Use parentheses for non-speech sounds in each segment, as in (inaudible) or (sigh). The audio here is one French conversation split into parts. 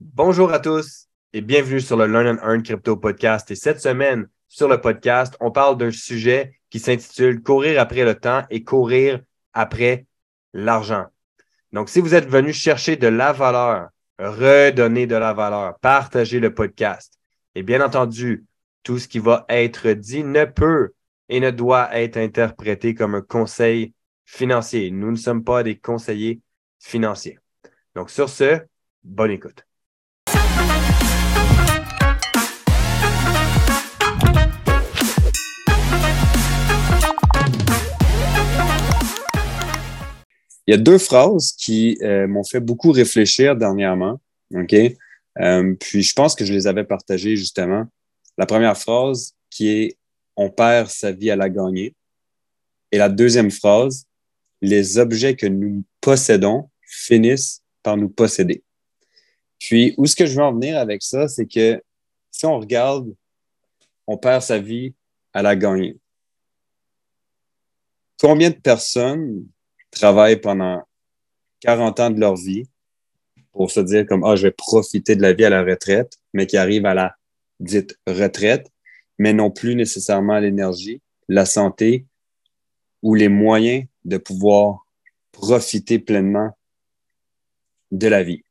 Bonjour à tous et bienvenue sur le Learn and Earn Crypto Podcast. Et cette semaine, sur le podcast, on parle d'un sujet qui s'intitule Courir après le temps et courir après l'argent. Donc, si vous êtes venu chercher de la valeur, redonner de la valeur, partager le podcast, et bien entendu, tout ce qui va être dit ne peut et ne doit être interprété comme un conseil financier. Nous ne sommes pas des conseillers financiers. Donc, sur ce, bonne écoute. Il y a deux phrases qui euh, m'ont fait beaucoup réfléchir dernièrement. OK? Euh, puis je pense que je les avais partagées justement. La première phrase qui est On perd sa vie à la gagner. Et la deuxième phrase, les objets que nous possédons finissent par nous posséder. Puis, où est-ce que je veux en venir avec ça, c'est que si on regarde, on perd sa vie à la gagner. Combien de personnes travaillent pendant 40 ans de leur vie pour se dire comme, ah, je vais profiter de la vie à la retraite, mais qui arrivent à la dite retraite, mais non plus nécessairement l'énergie, la santé ou les moyens de pouvoir profiter pleinement de la vie.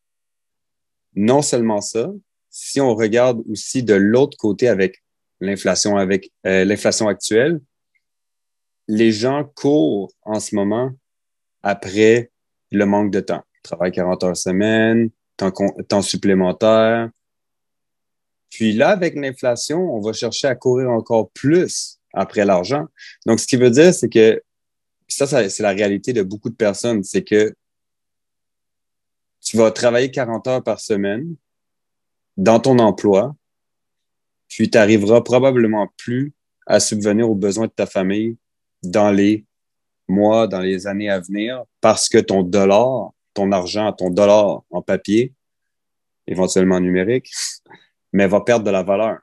Non seulement ça, si on regarde aussi de l'autre côté avec l'inflation, avec euh, l'inflation actuelle, les gens courent en ce moment après le manque de temps. Travail 40 heures semaine, temps, temps supplémentaire. Puis là, avec l'inflation, on va chercher à courir encore plus après l'argent. Donc, ce qui veut dire, c'est que ça, ça c'est la réalité de beaucoup de personnes, c'est que tu vas travailler 40 heures par semaine dans ton emploi, puis tu n'arriveras probablement plus à subvenir aux besoins de ta famille dans les mois, dans les années à venir, parce que ton dollar, ton argent, ton dollar en papier, éventuellement numérique, (laughs) mais va perdre de la valeur.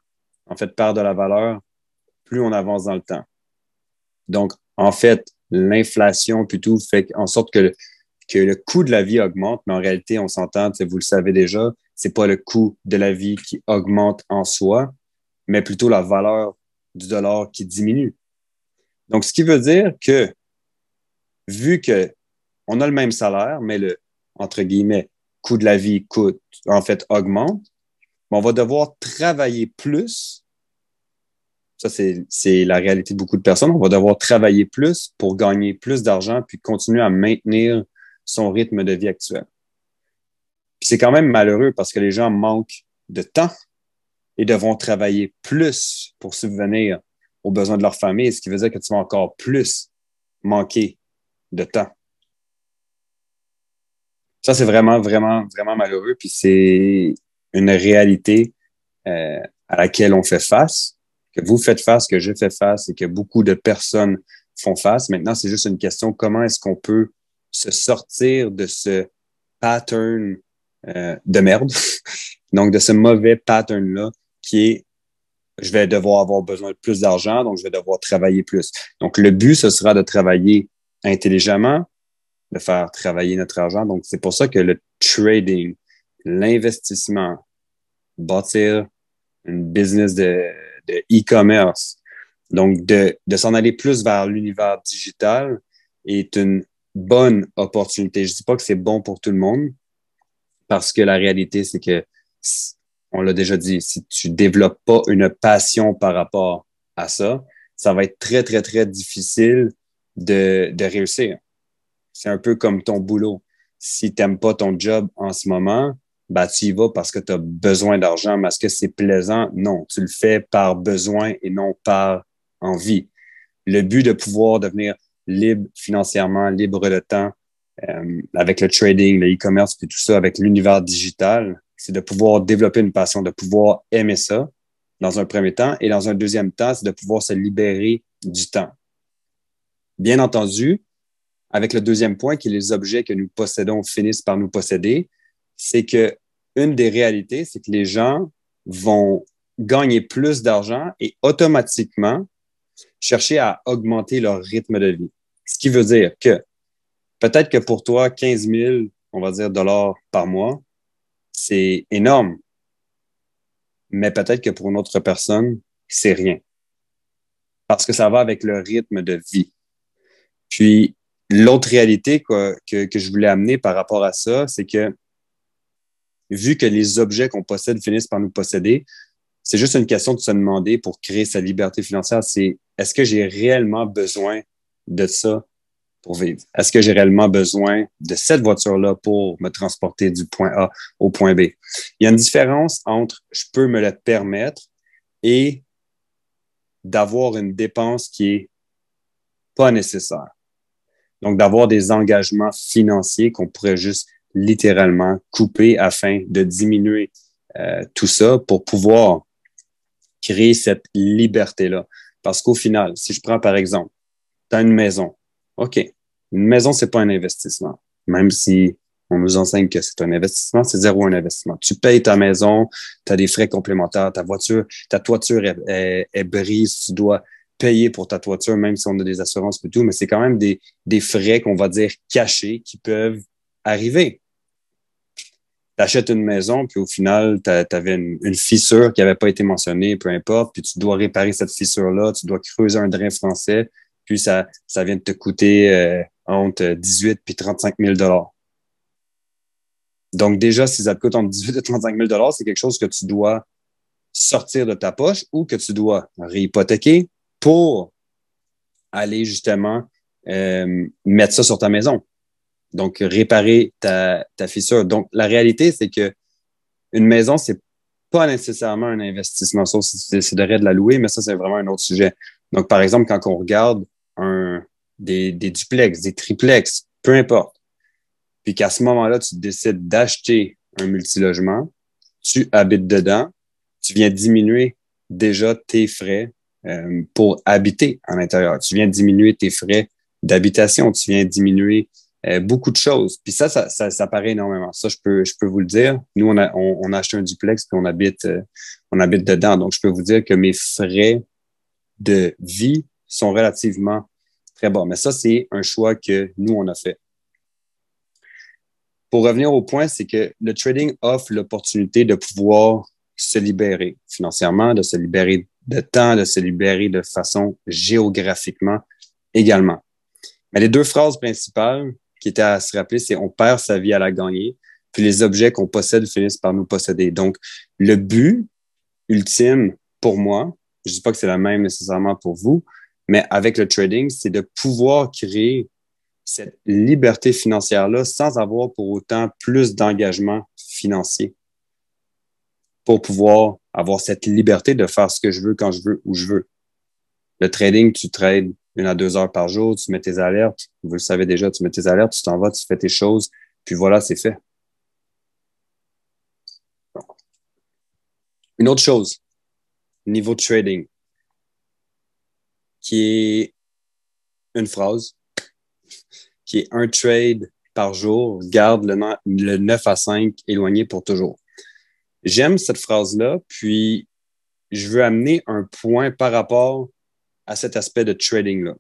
En fait, perd de la valeur plus on avance dans le temps. Donc, en fait, l'inflation plutôt fait en sorte que, que le coût de la vie augmente, mais en réalité, on s'entend, vous le savez déjà, c'est pas le coût de la vie qui augmente en soi, mais plutôt la valeur du dollar qui diminue. Donc, ce qui veut dire que vu que on a le même salaire, mais le, entre guillemets, coût de la vie coûte, en fait, augmente, on va devoir travailler plus. Ça, c'est la réalité de beaucoup de personnes. On va devoir travailler plus pour gagner plus d'argent puis continuer à maintenir son rythme de vie actuel. Puis c'est quand même malheureux parce que les gens manquent de temps et devront travailler plus pour subvenir aux besoins de leur famille, ce qui veut dire que tu vas encore plus manquer de temps. Ça, c'est vraiment, vraiment, vraiment malheureux. Puis c'est une réalité euh, à laquelle on fait face, que vous faites face, que je fais face et que beaucoup de personnes font face. Maintenant, c'est juste une question comment est-ce qu'on peut se sortir de ce pattern euh, de merde, (laughs) donc de ce mauvais pattern-là qui est je vais devoir avoir besoin de plus d'argent, donc je vais devoir travailler plus. Donc, le but, ce sera de travailler intelligemment, de faire travailler notre argent. Donc, c'est pour ça que le trading, l'investissement, bâtir une business de e-commerce, donc de, de s'en aller plus vers l'univers digital est une bonne opportunité. Je dis pas que c'est bon pour tout le monde parce que la réalité, c'est que, on l'a déjà dit, si tu développes pas une passion par rapport à ça, ça va être très, très, très difficile de, de réussir. C'est un peu comme ton boulot. Si tu n'aimes pas ton job en ce moment, bah, tu y vas parce que tu as besoin d'argent. Mais est-ce que c'est plaisant? Non, tu le fais par besoin et non par envie. Le but de pouvoir devenir libre financièrement, libre de temps, euh, avec le trading, le e-commerce, puis tout ça, avec l'univers digital, c'est de pouvoir développer une passion, de pouvoir aimer ça dans un premier temps. Et dans un deuxième temps, c'est de pouvoir se libérer du temps. Bien entendu, avec le deuxième point, qui est les objets que nous possédons finissent par nous posséder, c'est que une des réalités, c'est que les gens vont gagner plus d'argent et automatiquement chercher à augmenter leur rythme de vie. Ce qui veut dire que peut-être que pour toi, 15 000, on va dire, dollars par mois, c'est énorme. Mais peut-être que pour une autre personne, c'est rien. Parce que ça va avec le rythme de vie. Puis, l'autre réalité que, que je voulais amener par rapport à ça, c'est que vu que les objets qu'on possède finissent par nous posséder, c'est juste une question de se demander pour créer sa liberté financière, c'est est-ce que j'ai réellement besoin de ça pour vivre? Est-ce que j'ai réellement besoin de cette voiture-là pour me transporter du point A au point B? Il y a une différence entre je peux me le permettre et d'avoir une dépense qui est pas nécessaire. Donc, d'avoir des engagements financiers qu'on pourrait juste littéralement couper afin de diminuer euh, tout ça pour pouvoir créer cette liberté-là. Parce qu'au final, si je prends par exemple, tu as une maison. OK, une maison, c'est pas un investissement. Même si on nous enseigne que c'est un investissement, c'est zéro un investissement. Tu payes ta maison, tu as des frais complémentaires, ta voiture, ta toiture est, brise, tu dois payer pour ta toiture, même si on a des assurances et tout, mais c'est quand même des, des frais qu'on va dire cachés qui peuvent arriver. T'achètes une maison, puis au final, tu avais une, fissure qui n'avait pas été mentionnée, peu importe, puis tu dois réparer cette fissure-là, tu dois creuser un drain français, puis ça, ça vient de te coûter euh, entre 18 puis 35 000 Donc déjà, si ça te coûte entre 18 et 35 000 c'est quelque chose que tu dois sortir de ta poche ou que tu dois réhypothéquer pour aller justement euh, mettre ça sur ta maison. Donc, réparer ta, fissure. Donc, la réalité, c'est que une maison, c'est pas nécessairement un investissement, sauf si tu déciderais de la louer, mais ça, c'est vraiment un autre sujet. Donc, par exemple, quand on regarde un, des, des duplex, des triplex, peu importe, puis qu'à ce moment-là, tu décides d'acheter un multilogement, tu habites dedans, tu viens diminuer déjà tes frais euh, pour habiter en intérieur. Tu viens diminuer tes frais d'habitation, tu viens diminuer euh, beaucoup de choses. Puis ça, ça, ça, paraît énormément. Ça, je peux, je peux vous le dire. Nous, on a, on, a acheté un duplex puis on habite, euh, on habite dedans. Donc, je peux vous dire que mes frais de vie sont relativement très bas. Mais ça, c'est un choix que nous, on a fait. Pour revenir au point, c'est que le trading offre l'opportunité de pouvoir se libérer financièrement, de se libérer de temps, de se libérer de façon géographiquement également. Mais les deux phrases principales qui était à se rappeler, c'est on perd sa vie à la gagner, puis les objets qu'on possède finissent par nous posséder. Donc, le but ultime pour moi, je ne dis pas que c'est la même nécessairement pour vous, mais avec le trading, c'est de pouvoir créer cette liberté financière-là sans avoir pour autant plus d'engagement financier pour pouvoir avoir cette liberté de faire ce que je veux quand je veux, où je veux. Le trading, tu trades une à deux heures par jour, tu mets tes alertes. Vous le savez déjà, tu mets tes alertes, tu t'en vas, tu fais tes choses, puis voilà, c'est fait. Une autre chose, niveau trading, qui est une phrase, qui est un trade par jour, garde le, le 9 à 5 éloigné pour toujours. J'aime cette phrase-là, puis je veux amener un point par rapport à cet aspect de trading-là.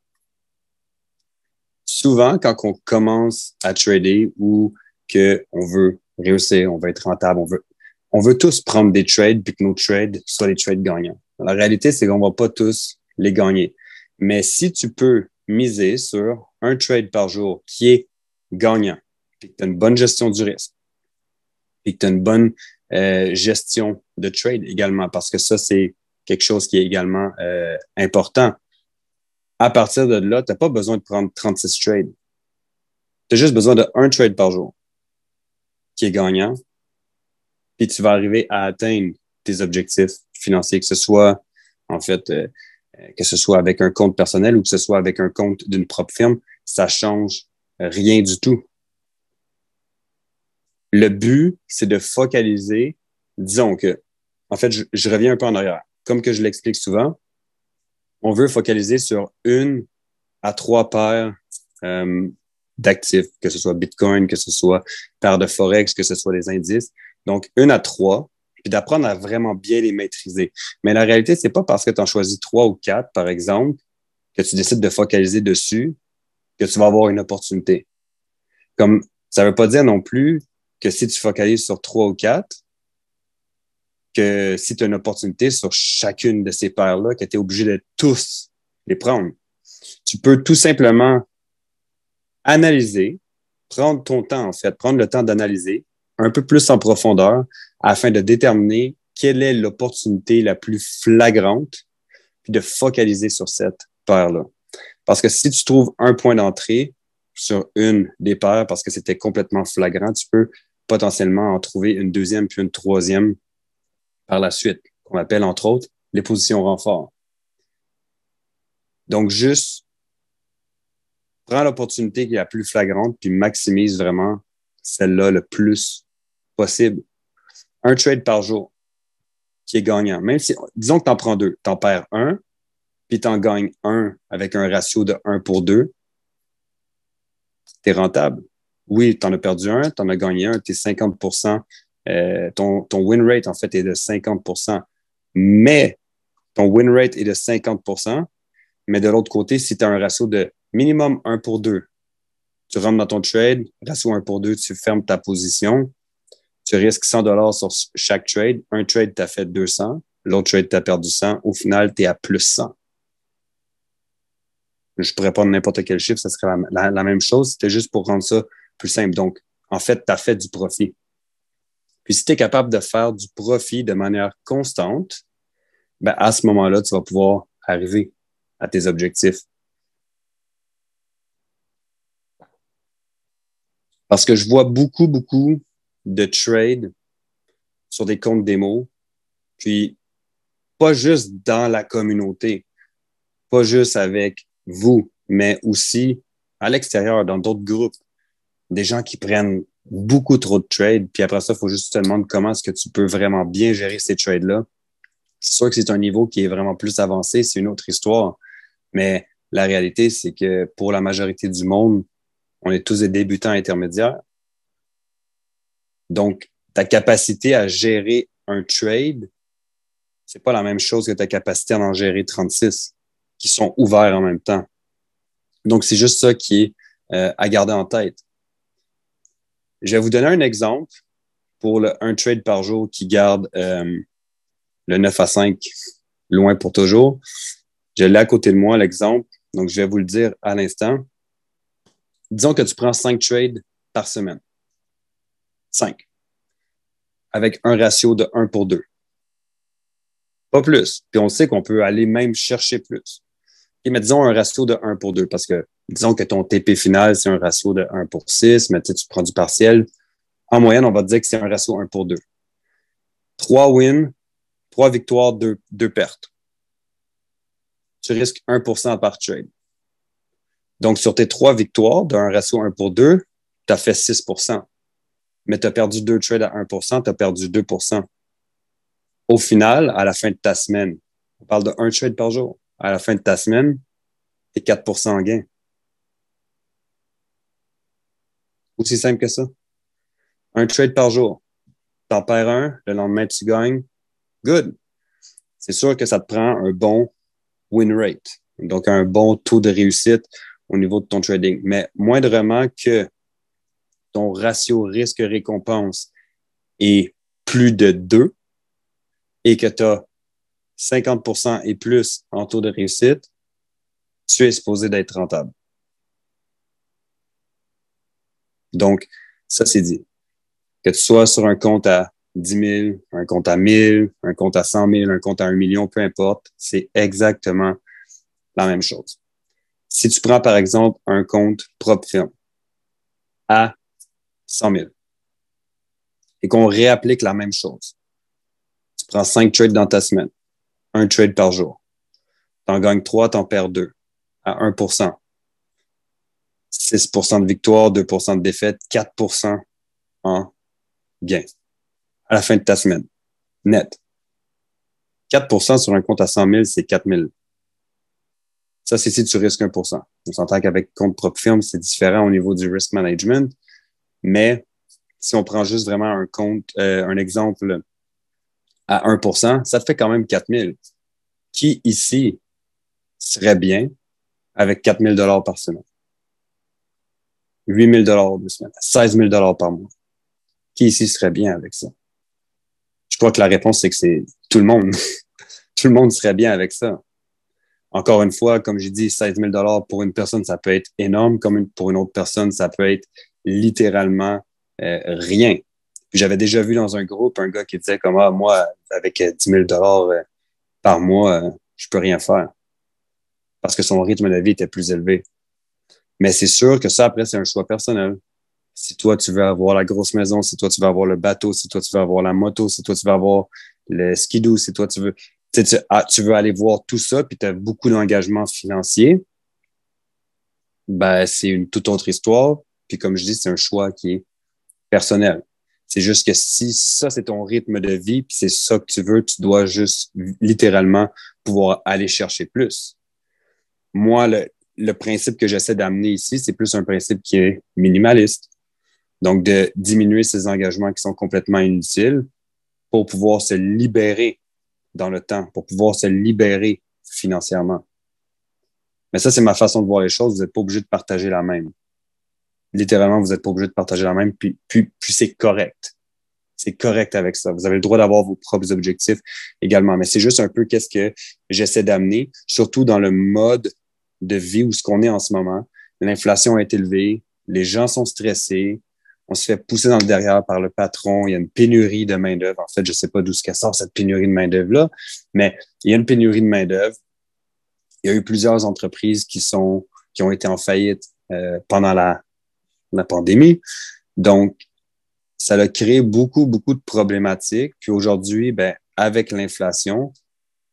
Souvent, quand on commence à trader ou qu'on veut réussir, on veut être rentable, on veut, on veut tous prendre des trades puis que nos trades soient des trades gagnants. La réalité, c'est qu'on va pas tous les gagner. Mais si tu peux miser sur un trade par jour qui est gagnant, puis que tu as une bonne gestion du risque, puis que tu as une bonne euh, gestion de trade également, parce que ça, c'est quelque chose qui est également euh, important. À partir de là, tu n'as pas besoin de prendre 36 trades. Tu as juste besoin d'un trade par jour qui est gagnant. Puis tu vas arriver à atteindre tes objectifs financiers, que ce soit, en fait, euh, que ce soit avec un compte personnel ou que ce soit avec un compte d'une propre firme, ça change rien du tout. Le but, c'est de focaliser, disons que, en fait, je reviens un peu en arrière comme que je l'explique souvent, on veut focaliser sur une à trois paires euh, d'actifs, que ce soit Bitcoin, que ce soit paires de Forex, que ce soit des indices. Donc, une à trois, puis d'apprendre à vraiment bien les maîtriser. Mais la réalité, c'est pas parce que tu en choisis trois ou quatre, par exemple, que tu décides de focaliser dessus que tu vas avoir une opportunité. Comme ça veut pas dire non plus que si tu focalises sur trois ou quatre, que si tu as une opportunité sur chacune de ces paires-là, que tu es obligé de tous les prendre. Tu peux tout simplement analyser, prendre ton temps, en fait, prendre le temps d'analyser un peu plus en profondeur afin de déterminer quelle est l'opportunité la plus flagrante, puis de focaliser sur cette paire-là. Parce que si tu trouves un point d'entrée sur une des paires parce que c'était complètement flagrant, tu peux potentiellement en trouver une deuxième puis une troisième par la suite, qu'on appelle entre autres les positions renfort. Donc, juste prends l'opportunité qui est la plus flagrante puis maximise vraiment celle-là le plus possible. Un trade par jour qui est gagnant. Même si, disons que tu en prends deux, tu en perds un, puis tu en gagnes un avec un ratio de 1 pour 2, tu es rentable. Oui, tu en as perdu un, tu en as gagné un, tu es 50 euh, ton, win rate, en fait, est de 50% Mais ton win rate est de 50% mais de l'autre côté, si tu as un ratio de minimum 1 pour 2, tu rentres dans ton trade, ratio 1 pour 2, tu fermes ta position, tu risques 100 dollars sur chaque trade. Un trade t'a fait 200, l'autre trade t'a perdu 100. Au final, tu es à plus 100. Je pourrais prendre n'importe quel chiffre, ça serait la, même chose. C'était juste pour rendre ça plus simple. Donc, en fait, tu as fait du profit. Puis si tu es capable de faire du profit de manière constante, ben à ce moment-là, tu vas pouvoir arriver à tes objectifs. Parce que je vois beaucoup, beaucoup de trade sur des comptes démo, puis pas juste dans la communauté, pas juste avec vous, mais aussi à l'extérieur, dans d'autres groupes. Des gens qui prennent beaucoup trop de trades, puis après ça, il faut juste te demander comment est-ce que tu peux vraiment bien gérer ces trades-là. C'est sûr que c'est un niveau qui est vraiment plus avancé, c'est une autre histoire, mais la réalité, c'est que pour la majorité du monde, on est tous des débutants intermédiaires. Donc, ta capacité à gérer un trade, c'est pas la même chose que ta capacité à en gérer 36 qui sont ouverts en même temps. Donc, c'est juste ça qui est euh, à garder en tête. Je vais vous donner un exemple pour le un trade par jour qui garde euh, le 9 à 5 loin pour toujours. Je l'ai à côté de moi, l'exemple. Donc, je vais vous le dire à l'instant. Disons que tu prends 5 trades par semaine. 5. Avec un ratio de 1 pour 2. Pas plus. Puis on sait qu'on peut aller même chercher plus. Et mais disons un ratio de 1 pour 2 parce que disons que ton TP final, c'est un ratio de 1 pour 6, mais tu, tu prends du partiel. En moyenne, on va dire que c'est un ratio 1 pour 2. 3 wins, 3 victoires, 2, 2 pertes. Tu risques 1% par trade. Donc, sur tes 3 victoires d'un ratio 1 pour 2, tu as fait 6 Mais tu as perdu 2 trades à 1 tu as perdu 2 Au final, à la fin de ta semaine, on parle de 1 trade par jour à la fin de ta semaine, tu es 4% en gain. Aussi simple que ça. Un trade par jour. Tu en perds un, le lendemain, tu gagnes. Good. C'est sûr que ça te prend un bon win rate, donc un bon taux de réussite au niveau de ton trading. Mais moindrement que ton ratio risque-récompense est plus de 2 et que tu as 50% et plus en taux de réussite, tu es supposé d'être rentable. Donc, ça, c'est dit. Que tu sois sur un compte à 10 000, un compte à 1000, un compte à 100 000, un compte à 1 million, peu importe, c'est exactement la même chose. Si tu prends, par exemple, un compte propre firme à 100 000 et qu'on réapplique la même chose, tu prends 5 trades dans ta semaine, un trade par jour. T'en gagnes trois, t'en perds deux à 1% 6% de victoire, 2% de défaite, 4% en gain à la fin de ta semaine. Net. 4% sur un compte à 100 000, c'est 4 000. Ça, c'est si tu risques 1% On s'entend qu'avec compte propre firme, c'est différent au niveau du risk management. Mais si on prend juste vraiment un compte, euh, un exemple à 1% ça te fait quand même 4 000. Qui ici serait bien avec 4 000 par semaine? 8 000 de semaine, 16 000 par mois. Qui ici serait bien avec ça? Je crois que la réponse, c'est que c'est tout le monde. (laughs) tout le monde serait bien avec ça. Encore une fois, comme j'ai dit, 16 000 pour une personne, ça peut être énorme. Comme pour une autre personne, ça peut être littéralement euh, rien. J'avais déjà vu dans un groupe un gars qui disait comme ah, moi, avec 10 000 euh, par mois, euh, je peux rien faire. Parce que son rythme de vie était plus élevé. Mais c'est sûr que ça, après, c'est un choix personnel. Si toi, tu veux avoir la grosse maison, si toi, tu veux avoir le bateau, si toi, tu veux avoir la moto, si toi, tu veux avoir le skidoo, si toi, tu veux, tu, ah, tu veux aller voir tout ça, puis tu as beaucoup d'engagement financier, ben, c'est une toute autre histoire. Puis comme je dis, c'est un choix qui est personnel. C'est juste que si ça, c'est ton rythme de vie, puis c'est ça que tu veux, tu dois juste littéralement pouvoir aller chercher plus. Moi, le, le principe que j'essaie d'amener ici, c'est plus un principe qui est minimaliste. Donc, de diminuer ces engagements qui sont complètement inutiles pour pouvoir se libérer dans le temps, pour pouvoir se libérer financièrement. Mais ça, c'est ma façon de voir les choses. Vous n'êtes pas obligé de partager la même. Littéralement, vous n'êtes pas obligé de partager la même, puis, puis, puis c'est correct. C'est correct avec ça. Vous avez le droit d'avoir vos propres objectifs également. Mais c'est juste un peu qu'est-ce que j'essaie d'amener, surtout dans le mode de vie où ce qu'on est en ce moment. L'inflation est élevée, les gens sont stressés, on se fait pousser dans le derrière par le patron, il y a une pénurie de main-d'œuvre. En fait, je ne sais pas d'où ce sort cette pénurie de main-d'œuvre-là, mais il y a une pénurie de main-d'œuvre. Il y a eu plusieurs entreprises qui sont qui ont été en faillite euh, pendant la, la pandémie. Donc, ça a créé beaucoup, beaucoup de problématiques. Puis aujourd'hui, ben, avec l'inflation,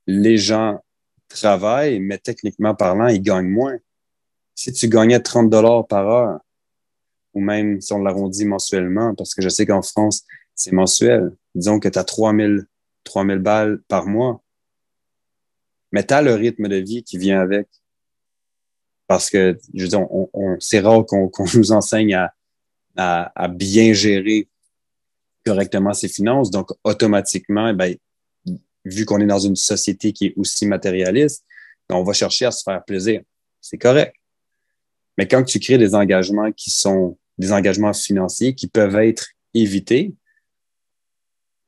les gens travaillent, mais techniquement parlant, ils gagnent moins. Si tu gagnais 30 dollars par heure, ou même si on l'arrondit mensuellement, parce que je sais qu'en France, c'est mensuel. Disons que tu as 3000, 3000 balles par mois. Mais tu as le rythme de vie qui vient avec. Parce que, je veux dire, on, c'est rare qu'on nous enseigne à, bien gérer correctement ses finances. Donc, automatiquement, eh ben, vu qu'on est dans une société qui est aussi matérialiste, ben, on va chercher à se faire plaisir. C'est correct. Mais quand tu crées des engagements qui sont des engagements financiers qui peuvent être évités,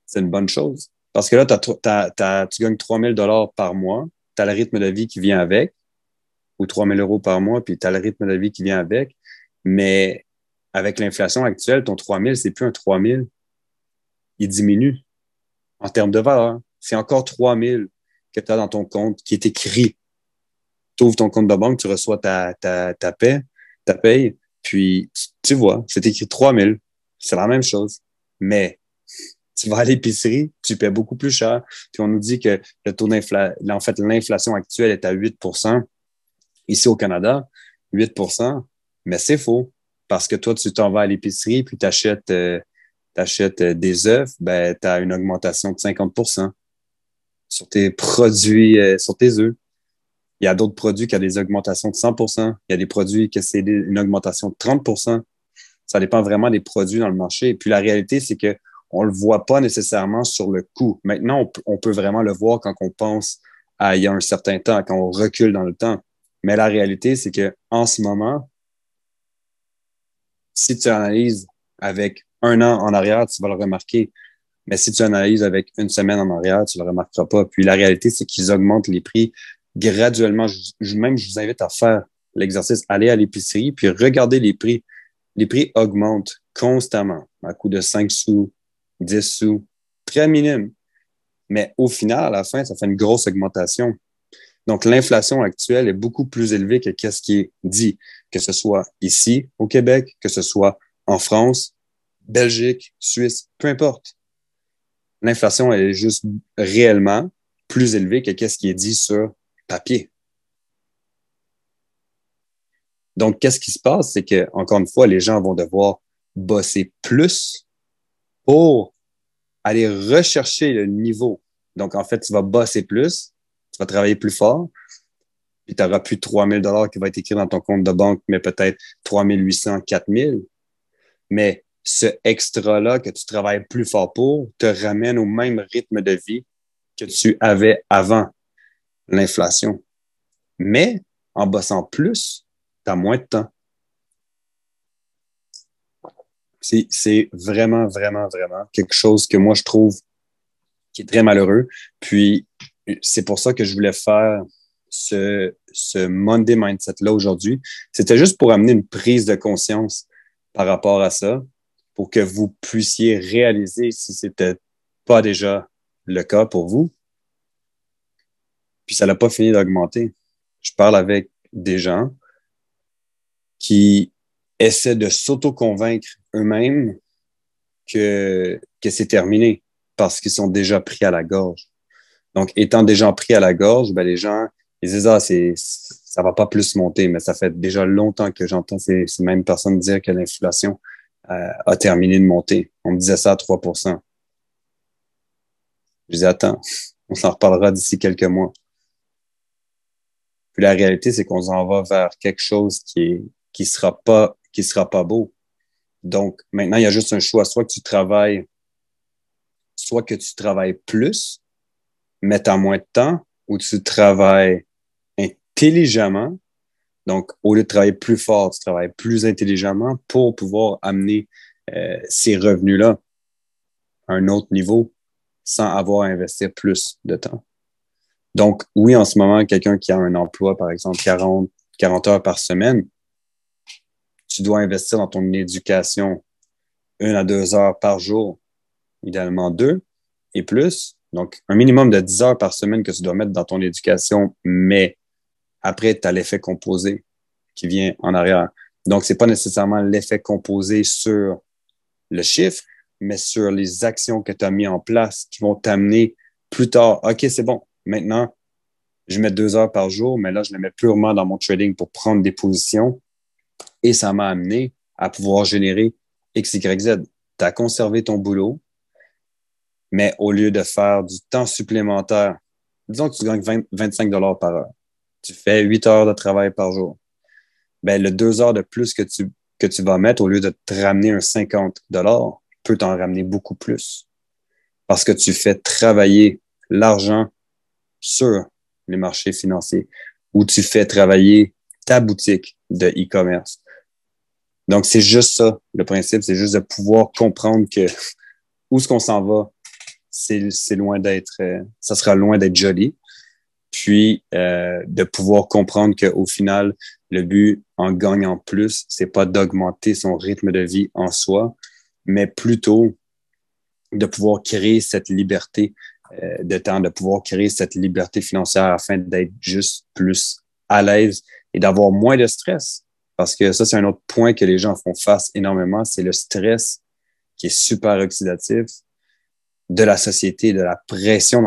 c'est une bonne chose. Parce que là, tu gagnes 3 000 par mois, tu as le rythme de vie qui vient avec, ou 3 000 euros par mois, puis tu as le rythme de vie qui vient avec. Mais avec l'inflation actuelle, ton 3 000, c'est plus un 3 000. Il diminue en termes de valeur c'est encore 3 000 que tu as dans ton compte qui est écrit. Tu ouvres ton compte de banque, tu reçois ta, ta, ta paie, paye, puis tu vois, c'est écrit 3 000. C'est la même chose. Mais tu vas à l'épicerie, tu paies beaucoup plus cher. Puis on nous dit que le taux d'inflation, en fait, l'inflation actuelle est à 8 ici au Canada, 8% mais c'est faux. Parce que toi, tu t'en vas à l'épicerie, puis tu achètes, euh, euh, des œufs, ben, tu as une augmentation de 50% sur tes produits, euh, sur tes œufs. Il y a d'autres produits qui ont des augmentations de 100% Il y a des produits qui c'est une augmentation de 30% Ça dépend vraiment des produits dans le marché. Et puis la réalité, c'est qu'on ne le voit pas nécessairement sur le coût. Maintenant, on, peut vraiment le voir quand on pense à il y a un certain temps, quand on recule dans le temps. Mais la réalité, c'est qu'en ce moment, si tu analyses avec un an en arrière, tu vas le remarquer. Mais si tu analyses avec une semaine en arrière, tu le remarqueras pas. Puis la réalité, c'est qu'ils augmentent les prix graduellement. Je, même, je vous invite à faire l'exercice, aller à l'épicerie, puis regarder les prix. Les prix augmentent constamment, à coût de 5 sous, 10 sous, très minime. Mais au final, à la fin, ça fait une grosse augmentation. Donc, l'inflation actuelle est beaucoup plus élevée que ce qui est dit, que ce soit ici, au Québec, que ce soit en France, Belgique, Suisse, peu importe l'inflation est juste réellement plus élevée que ce qui est dit sur papier. Donc, qu'est-ce qui se passe? C'est que, encore une fois, les gens vont devoir bosser plus pour aller rechercher le niveau. Donc, en fait, tu vas bosser plus, tu vas travailler plus fort, puis tu n'auras plus 3 000 qui va être écrit dans ton compte de banque, mais peut-être 3 800, 4 000. Mais ce extra-là que tu travailles plus fort pour te ramène au même rythme de vie que tu avais avant l'inflation. Mais en bossant plus, tu as moins de temps. C'est vraiment, vraiment, vraiment quelque chose que moi, je trouve qui est très malheureux. Puis, c'est pour ça que je voulais faire ce, ce Monday Mindset-là aujourd'hui. C'était juste pour amener une prise de conscience par rapport à ça, pour que vous puissiez réaliser si c'était pas déjà le cas pour vous. Puis ça n'a pas fini d'augmenter. Je parle avec des gens qui essaient de s'auto-convaincre eux-mêmes que, que c'est terminé parce qu'ils sont déjà pris à la gorge. Donc, étant déjà pris à la gorge, ben, les gens, ils disent, ah, c'est, ça va pas plus monter, mais ça fait déjà longtemps que j'entends ces, mêmes personnes dire que l'inflation euh, a terminé de monter. On me disait ça à 3% Je disais, attends, (laughs) on s'en reparlera d'ici quelques mois. Puis la réalité, c'est qu'on s'en va vers quelque chose qui est, qui sera pas, qui sera pas beau. Donc, maintenant, il y a juste un choix. Soit que tu travailles, soit que tu travailles plus, mais en moins de temps, ou tu travailles intelligemment. Donc, au lieu de travailler plus fort, tu travailles plus intelligemment pour pouvoir amener euh, ces revenus-là à un autre niveau sans avoir à investir plus de temps. Donc, oui, en ce moment, quelqu'un qui a un emploi, par exemple, 40, 40 heures par semaine, tu dois investir dans ton éducation une à deux heures par jour, idéalement deux et plus. Donc, un minimum de 10 heures par semaine que tu dois mettre dans ton éducation, mais après, tu as l'effet composé qui vient en arrière. Donc, c'est pas nécessairement l'effet composé sur le chiffre, mais sur les actions que tu as mis en place qui vont t'amener plus tard. OK, c'est bon. Maintenant, je mets deux heures par jour, mais là, je le mets purement dans mon trading pour prendre des positions et ça m'a amené à pouvoir générer X, Y, Z. Tu as conservé ton boulot, mais au lieu de faire du temps supplémentaire, disons que tu gagnes 25 dollars par heure, tu fais 8 heures de travail par jour. Ben, le deux heures de plus que tu, que tu vas mettre, au lieu de te ramener un 50 dollars, peut t'en ramener beaucoup plus. Parce que tu fais travailler l'argent sur les marchés financiers ou tu fais travailler ta boutique de e-commerce. Donc, c'est juste ça, le principe, c'est juste de pouvoir comprendre que (laughs) où est-ce qu'on s'en va, c'est loin d'être, euh, ça sera loin d'être joli. Puis, euh, de pouvoir comprendre qu'au final, le but en gagnant plus, c'est pas d'augmenter son rythme de vie en soi, mais plutôt de pouvoir créer cette liberté euh, de temps, de pouvoir créer cette liberté financière afin d'être juste plus à l'aise et d'avoir moins de stress. Parce que ça, c'est un autre point que les gens font face énormément, c'est le stress qui est super oxydatif de la société, de la pression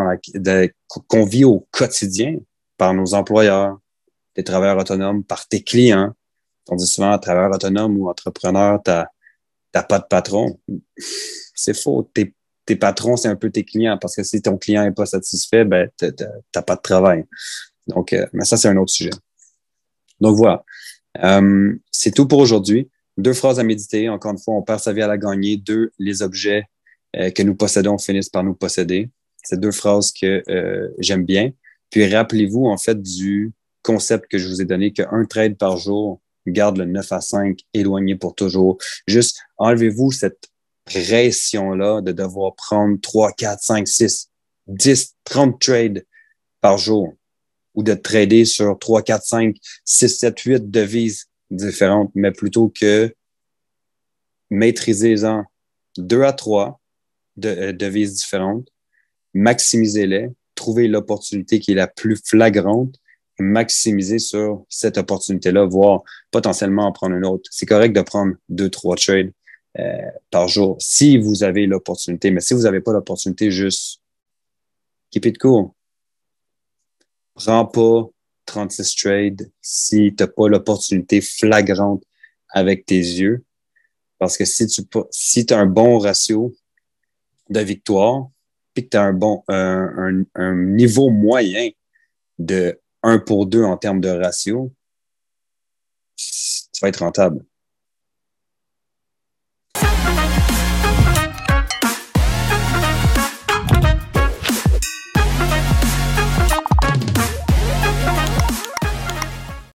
qu'on vit au quotidien par nos employeurs, des travailleurs autonomes, par tes clients. On dit souvent travailleur autonome ou entrepreneur, t'as, t'as pas de patron. (laughs) C'est faux. Tes, patrons, c'est un peu tes clients parce que si ton client est pas satisfait, ben, t'as pas de travail. Donc, euh, mais ça, c'est un autre sujet. Donc voilà. Euh, c'est tout pour aujourd'hui. Deux phrases à méditer. Encore une fois, on perd sa vie à la gagner. Deux, les objets euh, que nous possédons finissent par nous posséder. C'est deux phrases que euh, j'aime bien. Puis rappelez-vous en fait du concept que je vous ai donné qu'un trade par jour garde le 9 à 5 éloigné pour toujours. Juste enlevez-vous cette pression-là de devoir prendre 3, 4, 5, 6, 10, 30 trades par jour ou de trader sur 3, 4, 5, 6, 7, 8 devises différentes, mais plutôt que maîtrisez-en deux à trois de, euh, devises différentes, maximisez-les, trouvez l'opportunité qui est la plus flagrante, maximiser sur cette opportunité-là, voire potentiellement en prendre une autre. C'est correct de prendre deux, trois trades euh, par jour si vous avez l'opportunité, mais si vous n'avez pas l'opportunité, juste keep it cool. Prends pas 36 trades si tu n'as pas l'opportunité flagrante avec tes yeux. Parce que si tu si as un bon ratio de victoire, puis que tu as un bon un, un, niveau moyen de 1 pour 2 en termes de ratio, tu vas être rentable.